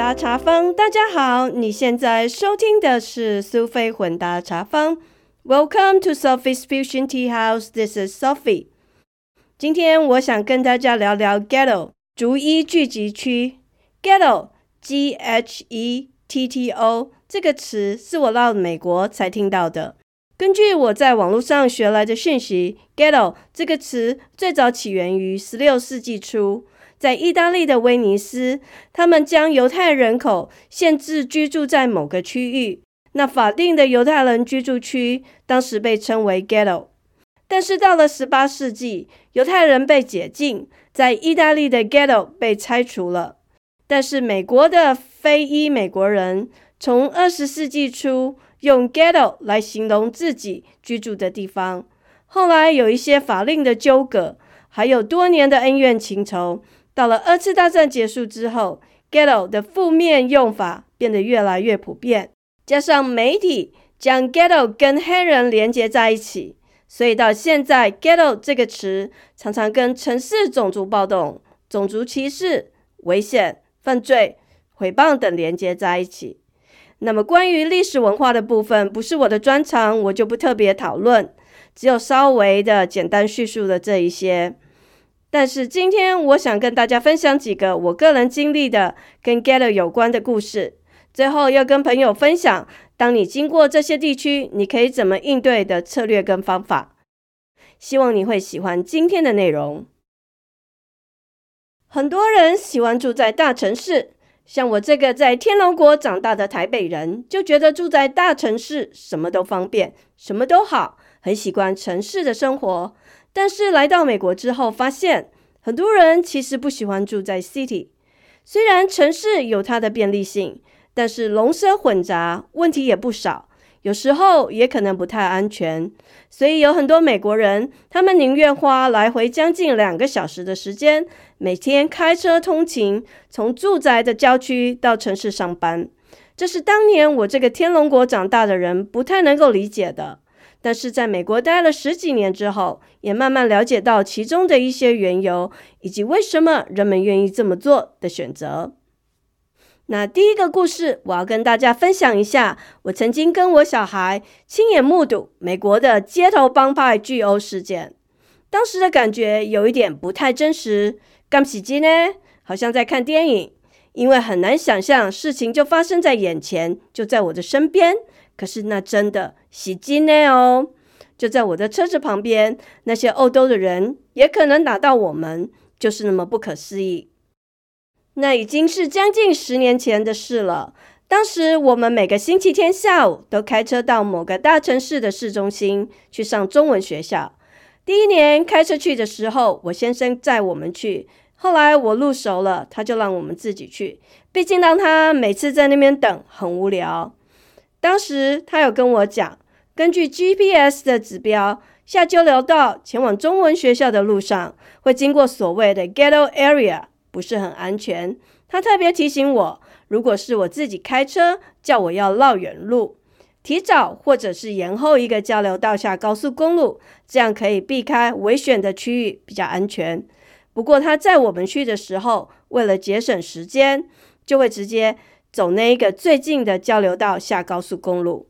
搭茶坊，大家好，你现在收听的是苏菲混搭茶坊。Welcome to Sophie's Fusion Tea House. This is Sophie. 今天我想跟大家聊聊 Ghetto 逐一聚集区。Ghetto G H E T T O 这个词是我到美国才听到的。根据我在网络上学来的讯息，Ghetto 这个词最早起源于十六世纪初。在意大利的威尼斯，他们将犹太人口限制居住在某个区域。那法定的犹太人居住区当时被称为 ghetto。但是到了十八世纪，犹太人被解禁，在意大利的 ghetto 被拆除了。但是美国的非裔美国人从二十世纪初用 ghetto 来形容自己居住的地方。后来有一些法令的纠葛，还有多年的恩怨情仇。到了二次大战结束之后，ghetto 的负面用法变得越来越普遍，加上媒体将 ghetto 跟黑人连接在一起，所以到现在 ghetto 这个词常常跟城市种族暴动、种族歧视、危险、犯罪、毁谤等连接在一起。那么关于历史文化的部分，不是我的专长，我就不特别讨论，只有稍微的简单叙述了这一些。但是今天我想跟大家分享几个我个人经历的跟 Ghetto 有关的故事，最后要跟朋友分享，当你经过这些地区，你可以怎么应对的策略跟方法。希望你会喜欢今天的内容。很多人喜欢住在大城市，像我这个在天龙国长大的台北人，就觉得住在大城市什么都方便，什么都好，很喜欢城市的生活。但是来到美国之后，发现很多人其实不喜欢住在 city。虽然城市有它的便利性，但是龙蛇混杂，问题也不少。有时候也可能不太安全。所以有很多美国人，他们宁愿花来回将近两个小时的时间，每天开车通勤，从住宅的郊区到城市上班。这是当年我这个天龙国长大的人不太能够理解的。但是在美国待了十几年之后，也慢慢了解到其中的一些缘由，以及为什么人们愿意这么做的选择。那第一个故事，我要跟大家分享一下，我曾经跟我小孩亲眼目睹美国的街头帮派聚殴事件。当时的感觉有一点不太真实，刚起机呢，好像在看电影，因为很难想象事情就发生在眼前，就在我的身边。可是那真的袭击呢哦，就在我的车子旁边，那些欧洲的人也可能打到我们，就是那么不可思议。那已经是将近十年前的事了。当时我们每个星期天下午都开车到某个大城市的市中心去上中文学校。第一年开车去的时候，我先生载我们去，后来我路熟了，他就让我们自己去，毕竟让他每次在那边等很无聊。当时他有跟我讲，根据 GPS 的指标，下交流道前往中文学校的路上会经过所谓的 Ghetto Area，不是很安全。他特别提醒我，如果是我自己开车，叫我要绕远路，提早或者是延后一个交流道下高速公路，这样可以避开危险的区域，比较安全。不过他在我们去的时候，为了节省时间，就会直接。走那一个最近的交流道下高速公路，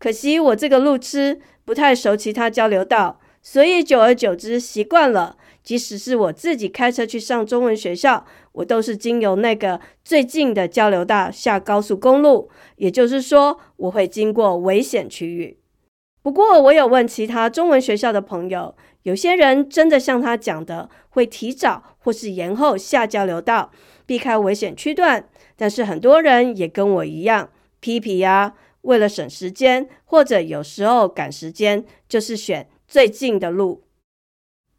可惜我这个路痴不太熟其他交流道，所以久而久之习惯了。即使是我自己开车去上中文学校，我都是经由那个最近的交流道下高速公路，也就是说我会经过危险区域。不过我有问其他中文学校的朋友，有些人真的像他讲的，会提早或是延后下交流道，避开危险区段。但是很多人也跟我一样，皮皮呀，为了省时间，或者有时候赶时间，就是选最近的路。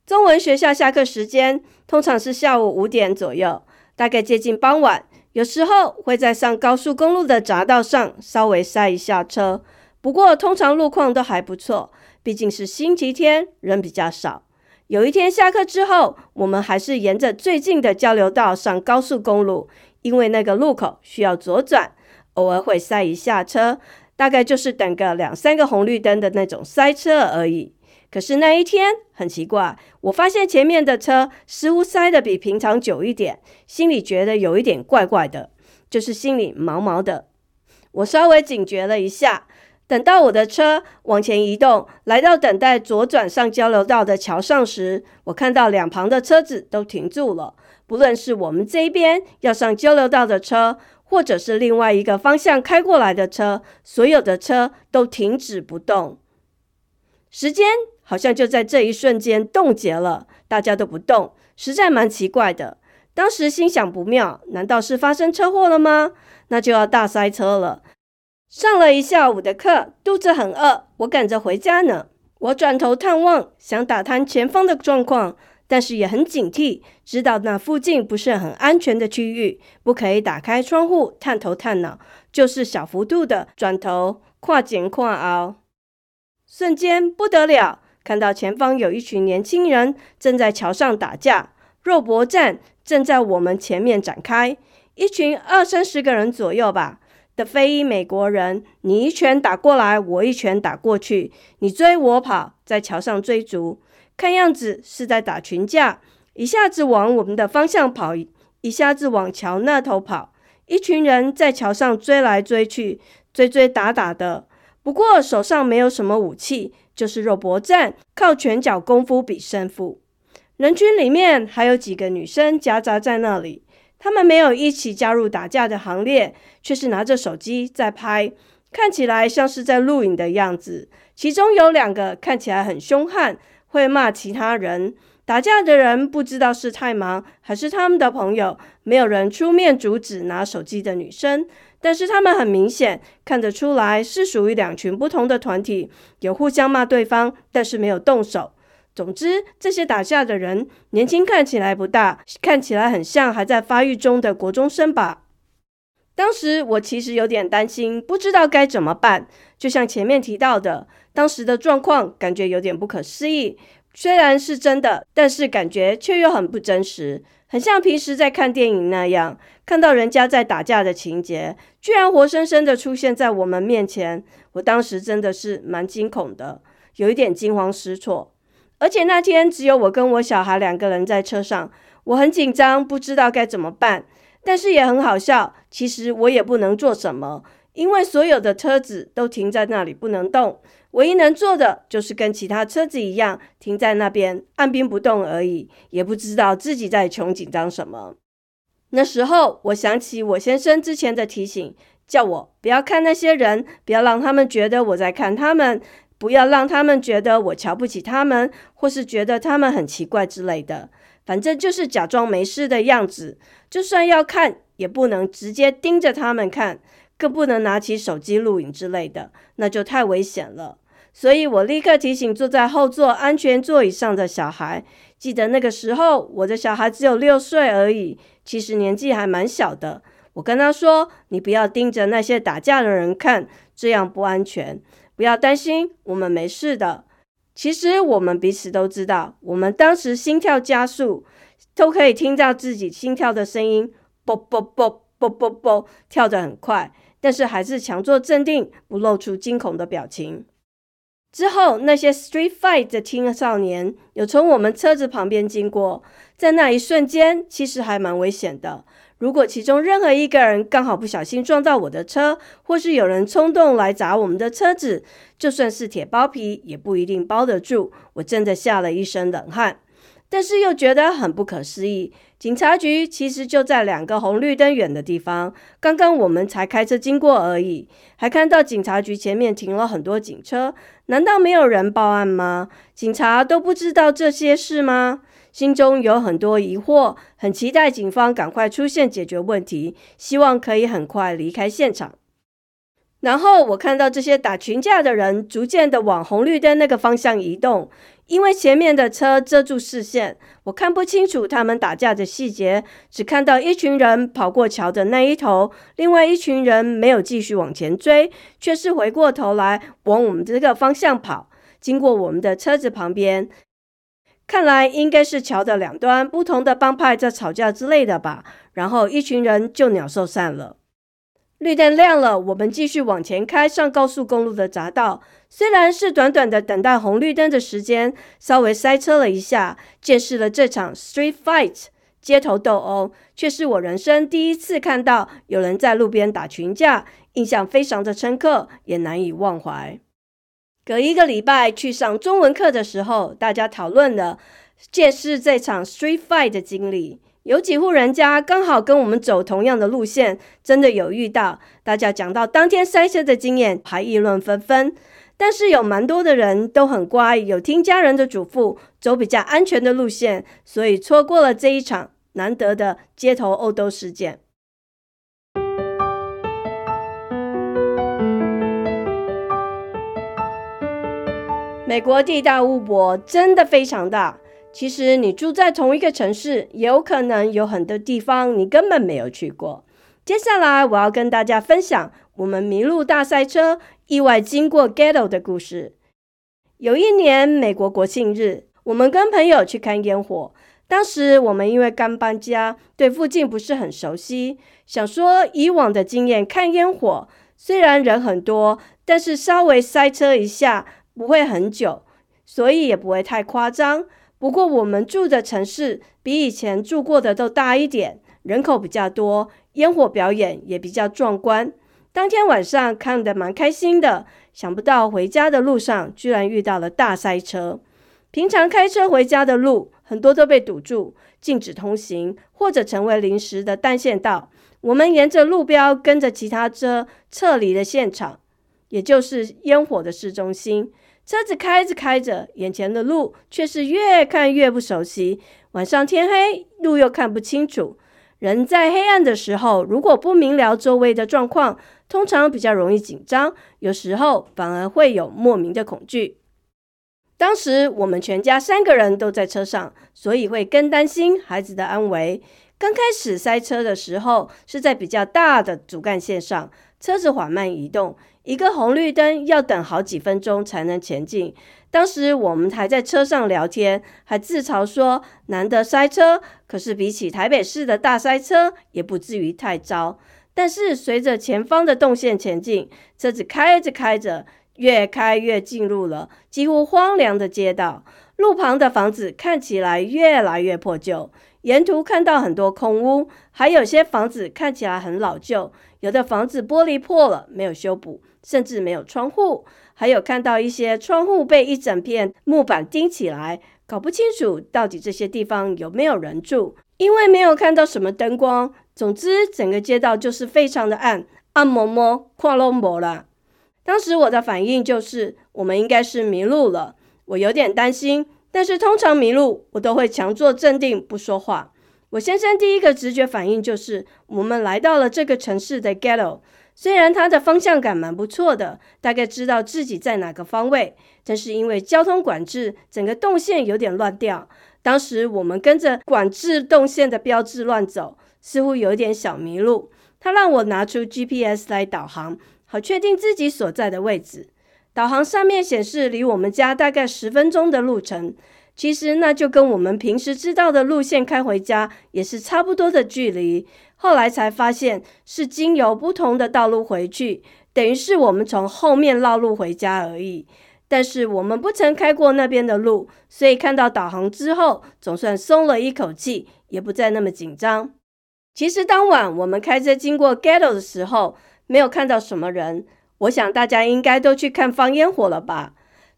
中文学校下课时间通常是下午五点左右，大概接近傍晚，有时候会在上高速公路的匝道上稍微塞一下车。不过通常路况都还不错，毕竟是星期天，人比较少。有一天下课之后，我们还是沿着最近的交流道上高速公路。因为那个路口需要左转，偶尔会塞一下车，大概就是等个两三个红绿灯的那种塞车而已。可是那一天很奇怪，我发现前面的车似乎塞得比平常久一点，心里觉得有一点怪怪的。就是心里毛毛的。我稍微警觉了一下，等到我的车往前移动，来到等待左转上交流道的桥上时，我看到两旁的车子都停住了。不论是我们这边要上交流道的车，或者是另外一个方向开过来的车，所有的车都停止不动。时间好像就在这一瞬间冻结了，大家都不动，实在蛮奇怪的。当时心想不妙，难道是发生车祸了吗？那就要大塞车了。上了一下午的课，肚子很饿，我赶着回家呢。我转头探望，想打探前方的状况。但是也很警惕，知道那附近不是很安全的区域，不可以打开窗户探头探脑，就是小幅度的转头跨前跨凹。瞬间不得了，看到前方有一群年轻人正在桥上打架，肉搏战正在我们前面展开，一群二三十个人左右吧的非裔美国人，你一拳打过来，我一拳打过去，你追我跑，在桥上追逐。看样子是在打群架，一下子往我们的方向跑，一下子往桥那头跑。一群人在桥上追来追去，追追打打的。不过手上没有什么武器，就是肉搏战，靠拳脚功夫比胜负。人群里面还有几个女生夹杂在那里，他们没有一起加入打架的行列，却是拿着手机在拍，看起来像是在录影的样子。其中有两个看起来很凶悍。会骂其他人，打架的人不知道是太忙还是他们的朋友，没有人出面阻止拿手机的女生。但是他们很明显看得出来是属于两群不同的团体，有互相骂对方，但是没有动手。总之，这些打架的人年轻，看起来不大，看起来很像还在发育中的国中生吧。当时我其实有点担心，不知道该怎么办。就像前面提到的。当时的状况感觉有点不可思议，虽然是真的，但是感觉却又很不真实，很像平时在看电影那样，看到人家在打架的情节，居然活生生的出现在我们面前。我当时真的是蛮惊恐的，有一点惊慌失措。而且那天只有我跟我小孩两个人在车上，我很紧张，不知道该怎么办，但是也很好笑。其实我也不能做什么，因为所有的车子都停在那里不能动。唯一能做的就是跟其他车子一样停在那边按兵不动而已，也不知道自己在穷紧张什么。那时候我想起我先生之前的提醒，叫我不要看那些人，不要让他们觉得我在看他们，不要让他们觉得我瞧不起他们，或是觉得他们很奇怪之类的。反正就是假装没事的样子，就算要看，也不能直接盯着他们看，更不能拿起手机录影之类的，那就太危险了。所以我立刻提醒坐在后座安全座椅上的小孩。记得那个时候，我的小孩只有六岁而已，其实年纪还蛮小的。我跟他说：“你不要盯着那些打架的人看，这样不安全。不要担心，我们没事的。”其实我们彼此都知道，我们当时心跳加速，都可以听到自己心跳的声音，啵啵啵啵啵啵，跳得很快，但是还是强作镇定，不露出惊恐的表情。之后，那些 street fight 的青少年有从我们车子旁边经过，在那一瞬间，其实还蛮危险的。如果其中任何一个人刚好不小心撞到我的车，或是有人冲动来砸我们的车子，就算是铁包皮也不一定包得住。我真的吓了一身冷汗。但是又觉得很不可思议，警察局其实就在两个红绿灯远的地方。刚刚我们才开车经过而已，还看到警察局前面停了很多警车。难道没有人报案吗？警察都不知道这些事吗？心中有很多疑惑，很期待警方赶快出现解决问题，希望可以很快离开现场。然后我看到这些打群架的人逐渐的往红绿灯那个方向移动，因为前面的车遮住视线，我看不清楚他们打架的细节，只看到一群人跑过桥的那一头，另外一群人没有继续往前追，却是回过头来往我们这个方向跑，经过我们的车子旁边，看来应该是桥的两端不同的帮派在吵架之类的吧，然后一群人就鸟兽散了。绿灯亮了，我们继续往前开，上高速公路的匝道。虽然是短短的等待红绿灯的时间，稍微塞车了一下，见识了这场 street fight 街头斗殴，却是我人生第一次看到有人在路边打群架，印象非常的深刻，也难以忘怀。隔一个礼拜去上中文课的时候，大家讨论了见识这场 street fight 的经历。有几户人家刚好跟我们走同样的路线，真的有遇到。大家讲到当天塞车的经验，还议论纷纷。但是有蛮多的人都很乖，有听家人的嘱咐，走比较安全的路线，所以错过了这一场难得的街头殴斗事件。美国地大物博，真的非常大。其实你住在同一个城市，有可能有很多地方你根本没有去过。接下来我要跟大家分享我们迷路大赛车意外经过 Ghetto 的故事。有一年美国国庆日，我们跟朋友去看烟火。当时我们因为刚搬家，对附近不是很熟悉，想说以往的经验看烟火，虽然人很多，但是稍微塞车一下不会很久，所以也不会太夸张。不过，我们住的城市比以前住过的都大一点，人口比较多，烟火表演也比较壮观。当天晚上看得蛮开心的，想不到回家的路上居然遇到了大塞车。平常开车回家的路很多都被堵住，禁止通行，或者成为临时的单线道。我们沿着路标跟着其他车撤离了现场，也就是烟火的市中心。车子开着开着，眼前的路却是越看越不熟悉。晚上天黑，路又看不清楚。人在黑暗的时候，如果不明了周围的状况，通常比较容易紧张，有时候反而会有莫名的恐惧。当时我们全家三个人都在车上，所以会更担心孩子的安危。刚开始塞车的时候，是在比较大的主干线上，车子缓慢移动。一个红绿灯要等好几分钟才能前进。当时我们还在车上聊天，还自嘲说难得塞车，可是比起台北市的大塞车，也不至于太糟。但是随着前方的动线前进，车子开着开着，越开越进入了几乎荒凉的街道。路旁的房子看起来越来越破旧，沿途看到很多空屋，还有些房子看起来很老旧，有的房子玻璃破了，没有修补。甚至没有窗户，还有看到一些窗户被一整片木板钉起来，搞不清楚到底这些地方有没有人住，因为没有看到什么灯光。总之，整个街道就是非常的暗，暗摸摸，看拢无啦。当时我的反应就是，我们应该是迷路了，我有点担心。但是通常迷路，我都会强作镇定，不说话。我先生第一个直觉反应就是，我们来到了这个城市的 ghetto。虽然他的方向感蛮不错的，大概知道自己在哪个方位，但是因为交通管制，整个动线有点乱掉。当时我们跟着管制动线的标志乱走，似乎有点小迷路。他让我拿出 GPS 来导航，好确定自己所在的位置。导航上面显示离我们家大概十分钟的路程，其实那就跟我们平时知道的路线开回家也是差不多的距离。后来才发现是经由不同的道路回去，等于是我们从后面绕路回家而已。但是我们不曾开过那边的路，所以看到导航之后，总算松了一口气，也不再那么紧张。其实当晚我们开车经过 Ghetto 的时候，没有看到什么人。我想大家应该都去看放烟火了吧？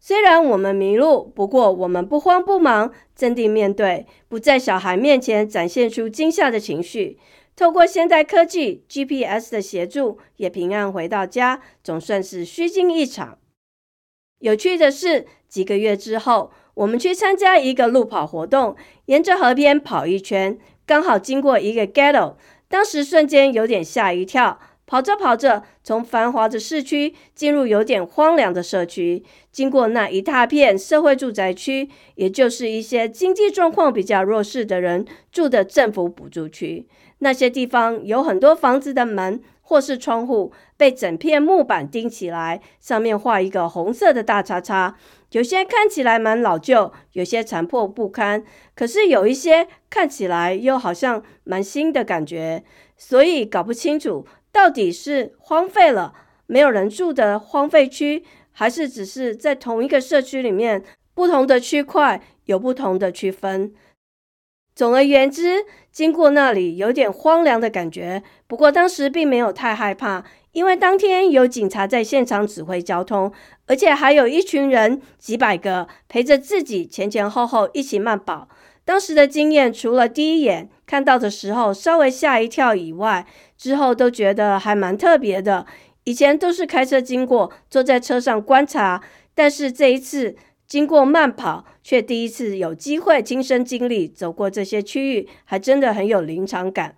虽然我们迷路，不过我们不慌不忙，镇定面对，不在小孩面前展现出惊吓的情绪。透过现代科技 GPS 的协助，也平安回到家，总算是虚惊一场。有趣的是，几个月之后，我们去参加一个路跑活动，沿着河边跑一圈，刚好经过一个 ghetto，当时瞬间有点吓一跳。跑着跑着，从繁华的市区进入有点荒凉的社区，经过那一大片社会住宅区，也就是一些经济状况比较弱势的人住的政府补助区。那些地方有很多房子的门或是窗户被整片木板钉起来，上面画一个红色的大叉叉。有些看起来蛮老旧，有些残破不堪，可是有一些看起来又好像蛮新的感觉，所以搞不清楚。到底是荒废了、没有人住的荒废区，还是只是在同一个社区里面不同的区块有不同的区分？总而言之，经过那里有点荒凉的感觉。不过当时并没有太害怕，因为当天有警察在现场指挥交通，而且还有一群人几百个陪着自己前前后后一起慢跑。当时的经验，除了第一眼看到的时候稍微吓一跳以外，之后都觉得还蛮特别的。以前都是开车经过，坐在车上观察，但是这一次。经过慢跑，却第一次有机会亲身经历走过这些区域，还真的很有临场感。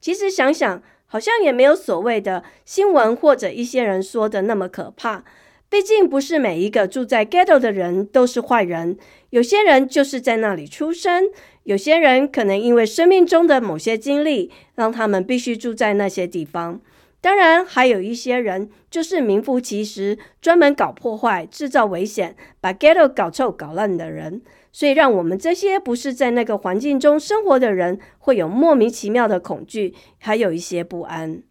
其实想想，好像也没有所谓的新闻或者一些人说的那么可怕。毕竟不是每一个住在 ghetto 的人都是坏人，有些人就是在那里出生，有些人可能因为生命中的某些经历，让他们必须住在那些地方。当然，还有一些人就是名副其实，专门搞破坏、制造危险、把 ghetto 搞臭、搞烂的人。所以，让我们这些不是在那个环境中生活的人，会有莫名其妙的恐惧，还有一些不安。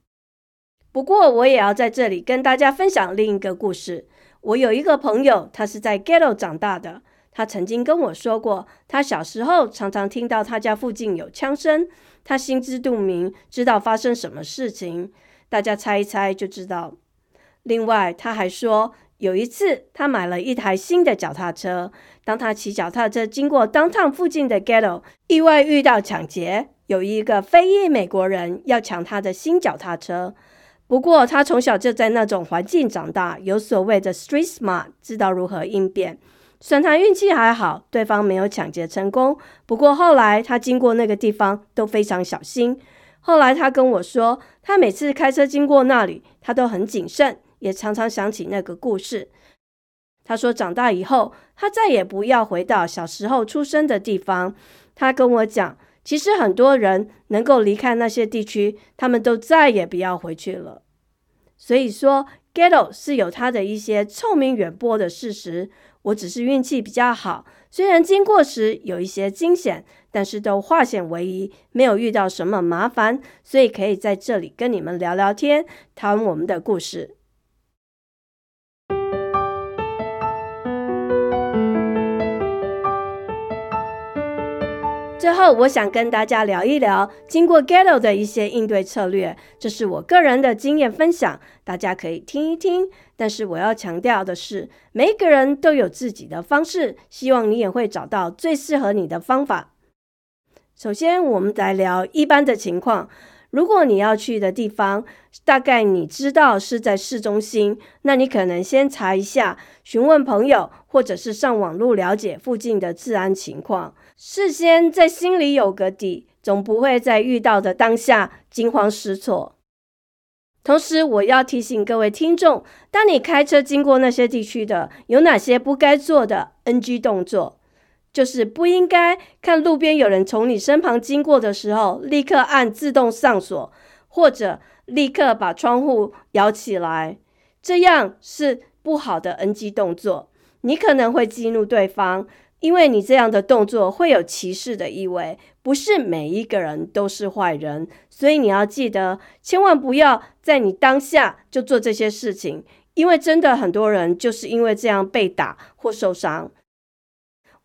不过，我也要在这里跟大家分享另一个故事。我有一个朋友，他是在 ghetto 长大的。他曾经跟我说过，他小时候常常听到他家附近有枪声，他心知肚明，知道发生什么事情。大家猜一猜就知道。另外，他还说，有一次他买了一台新的脚踏车，当他骑脚踏车经过当趟附近的 ghetto，意外遇到抢劫，有一个非裔美国人要抢他的新脚踏车。不过他从小就在那种环境长大，有所谓的 street smart，知道如何应变。算他运气还好，对方没有抢劫成功。不过后来他经过那个地方都非常小心。后来他跟我说，他每次开车经过那里，他都很谨慎，也常常想起那个故事。他说，长大以后，他再也不要回到小时候出生的地方。他跟我讲，其实很多人能够离开那些地区，他们都再也不要回去了。所以说，ghetto 是有它的一些臭名远播的事实。我只是运气比较好，虽然经过时有一些惊险。但是都化险为夷，没有遇到什么麻烦，所以可以在这里跟你们聊聊天，谈我们的故事。最后，我想跟大家聊一聊经过 Ghetto 的一些应对策略，这是我个人的经验分享，大家可以听一听。但是我要强调的是，每个人都有自己的方式，希望你也会找到最适合你的方法。首先，我们来聊一般的情况。如果你要去的地方，大概你知道是在市中心，那你可能先查一下，询问朋友，或者是上网络了解附近的治安情况，事先在心里有个底，总不会在遇到的当下惊慌失措。同时，我要提醒各位听众，当你开车经过那些地区的，有哪些不该做的 NG 动作。就是不应该看路边有人从你身旁经过的时候，立刻按自动上锁，或者立刻把窗户摇起来，这样是不好的 NG 动作。你可能会激怒对方，因为你这样的动作会有歧视的意味。不是每一个人都是坏人，所以你要记得，千万不要在你当下就做这些事情，因为真的很多人就是因为这样被打或受伤。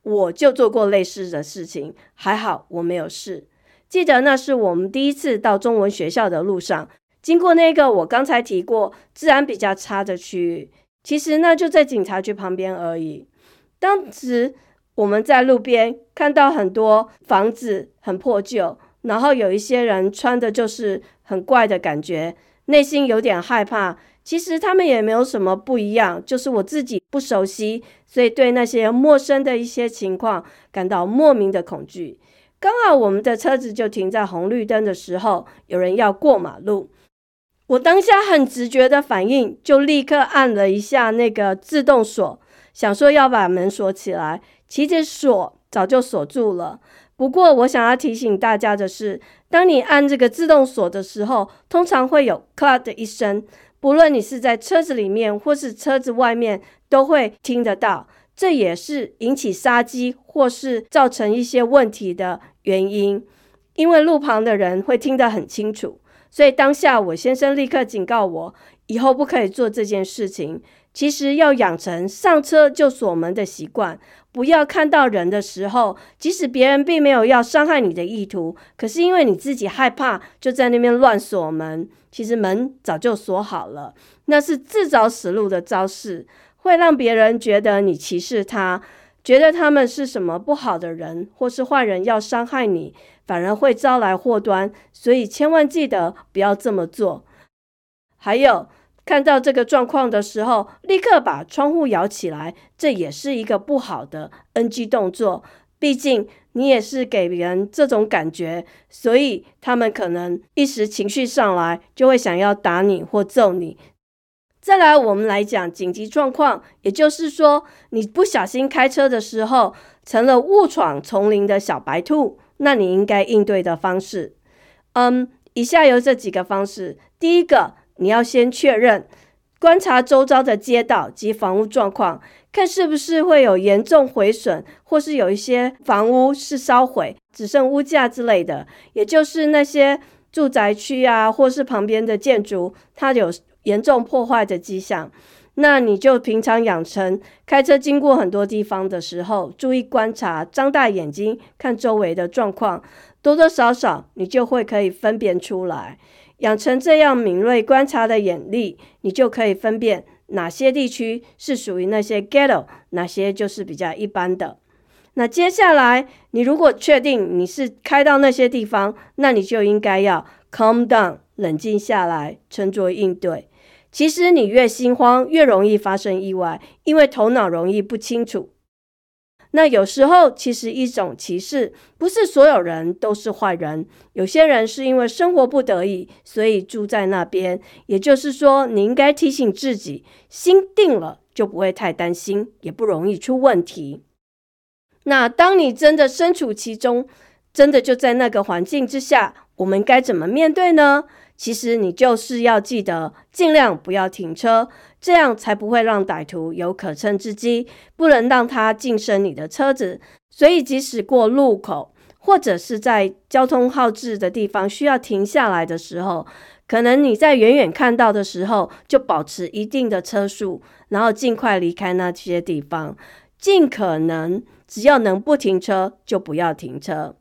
我就做过类似的事情，还好我没有事。记得那是我们第一次到中文学校的路上，经过那个我刚才提过治安比较差的区域。其实那就在警察局旁边而已。当时我们在路边看到很多房子很破旧，然后有一些人穿的就是很怪的感觉，内心有点害怕。其实他们也没有什么不一样，就是我自己不熟悉，所以对那些陌生的一些情况感到莫名的恐惧。刚好我们的车子就停在红绿灯的时候，有人要过马路，我当下很直觉的反应，就立刻按了一下那个自动锁，想说要把门锁起来。其实锁早就锁住了。不过我想要提醒大家的是，当你按这个自动锁的时候，通常会有 “clap” 的一声。不论你是在车子里面或是车子外面，都会听得到。这也是引起杀机或是造成一些问题的原因，因为路旁的人会听得很清楚。所以当下我先生立刻警告我，以后不可以做这件事情。其实要养成上车就锁门的习惯，不要看到人的时候，即使别人并没有要伤害你的意图，可是因为你自己害怕，就在那边乱锁门。其实门早就锁好了，那是自找死路的招式，会让别人觉得你歧视他，觉得他们是什么不好的人，或是坏人要伤害你，反而会招来祸端。所以千万记得不要这么做。还有。看到这个状况的时候，立刻把窗户摇起来，这也是一个不好的 NG 动作。毕竟你也是给别人这种感觉，所以他们可能一时情绪上来，就会想要打你或揍你。再来，我们来讲紧急状况，也就是说，你不小心开车的时候，成了误闯丛林的小白兔，那你应该应对的方式，嗯，以下有这几个方式。第一个。你要先确认，观察周遭的街道及房屋状况，看是不是会有严重毁损，或是有一些房屋是烧毁，只剩屋架之类的，也就是那些住宅区啊，或是旁边的建筑，它有严重破坏的迹象。那你就平常养成开车经过很多地方的时候，注意观察，张大眼睛看周围的状况，多多少少你就会可以分辨出来。养成这样敏锐观察的眼力，你就可以分辨哪些地区是属于那些 ghetto，哪些就是比较一般的。那接下来，你如果确定你是开到那些地方，那你就应该要 calm down，冷静下来，沉着应对。其实你越心慌，越容易发生意外，因为头脑容易不清楚。那有时候其实一种歧视，不是所有人都是坏人，有些人是因为生活不得已，所以住在那边。也就是说，你应该提醒自己，心定了就不会太担心，也不容易出问题。那当你真的身处其中，真的就在那个环境之下，我们该怎么面对呢？其实你就是要记得，尽量不要停车。这样才不会让歹徒有可乘之机，不能让他近身你的车子。所以，即使过路口或者是在交通号志的地方需要停下来的时候，可能你在远远看到的时候，就保持一定的车速，然后尽快离开那些地方。尽可能只要能不停车就不要停车。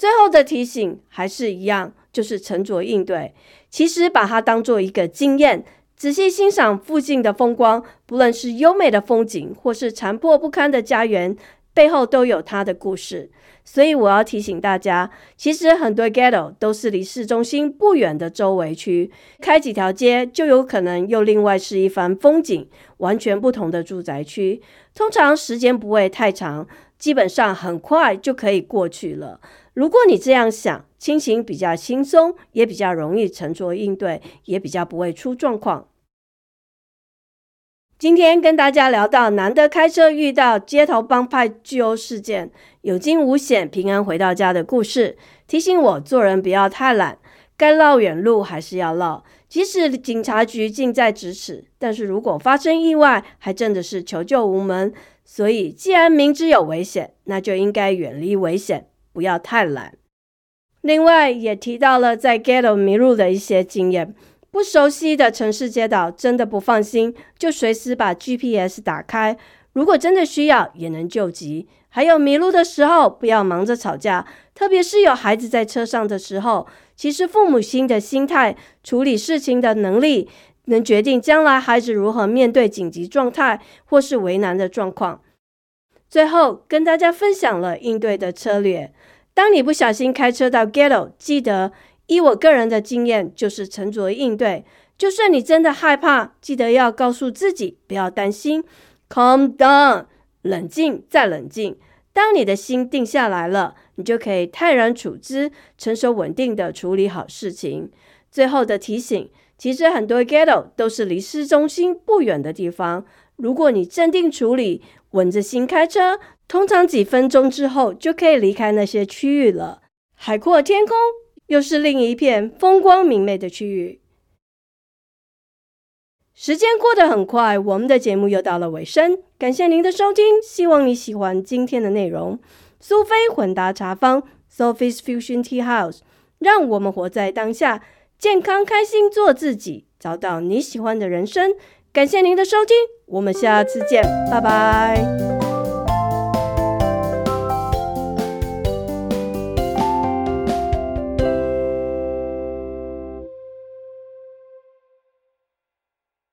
最后的提醒还是一样，就是沉着应对。其实把它当做一个经验。仔细欣赏附近的风光，不论是优美的风景，或是残破不堪的家园，背后都有它的故事。所以我要提醒大家，其实很多 ghetto 都是离市中心不远的周围区，开几条街就有可能又另外是一番风景，完全不同的住宅区。通常时间不会太长，基本上很快就可以过去了。如果你这样想，心情比较轻松，也比较容易沉着应对，也比较不会出状况。今天跟大家聊到难得开车遇到街头帮派巨殴事件，有惊无险平安回到家的故事，提醒我做人不要太懒，该绕远路还是要绕。即使警察局近在咫尺，但是如果发生意外，还真的是求救无门。所以，既然明知有危险，那就应该远离危险，不要太懒。另外，也提到了在 ghetto 迷路的一些经验。不熟悉的城市街道，真的不放心，就随时把 GPS 打开。如果真的需要，也能救急。还有迷路的时候，不要忙着吵架，特别是有孩子在车上的时候。其实父母亲的心态、处理事情的能力，能决定将来孩子如何面对紧急状态或是为难的状况。最后跟大家分享了应对的策略。当你不小心开车到 Ghetto，记得。以我个人的经验，就是沉着应对。就算你真的害怕，记得要告诉自己不要担心，calm down，冷静再冷静。当你的心定下来了，你就可以泰然处之，成熟稳定的处理好事情。最后的提醒，其实很多 ghetto 都是离市中心不远的地方。如果你镇定处理，稳着心开车，通常几分钟之后就可以离开那些区域了。海阔天空。又是另一片风光明媚的区域。时间过得很快，我们的节目又到了尾声。感谢您的收听，希望你喜欢今天的内容。苏菲混搭茶坊 （Sophie's Fusion Tea House），让我们活在当下，健康开心做自己，找到你喜欢的人生。感谢您的收听，我们下次见，拜拜。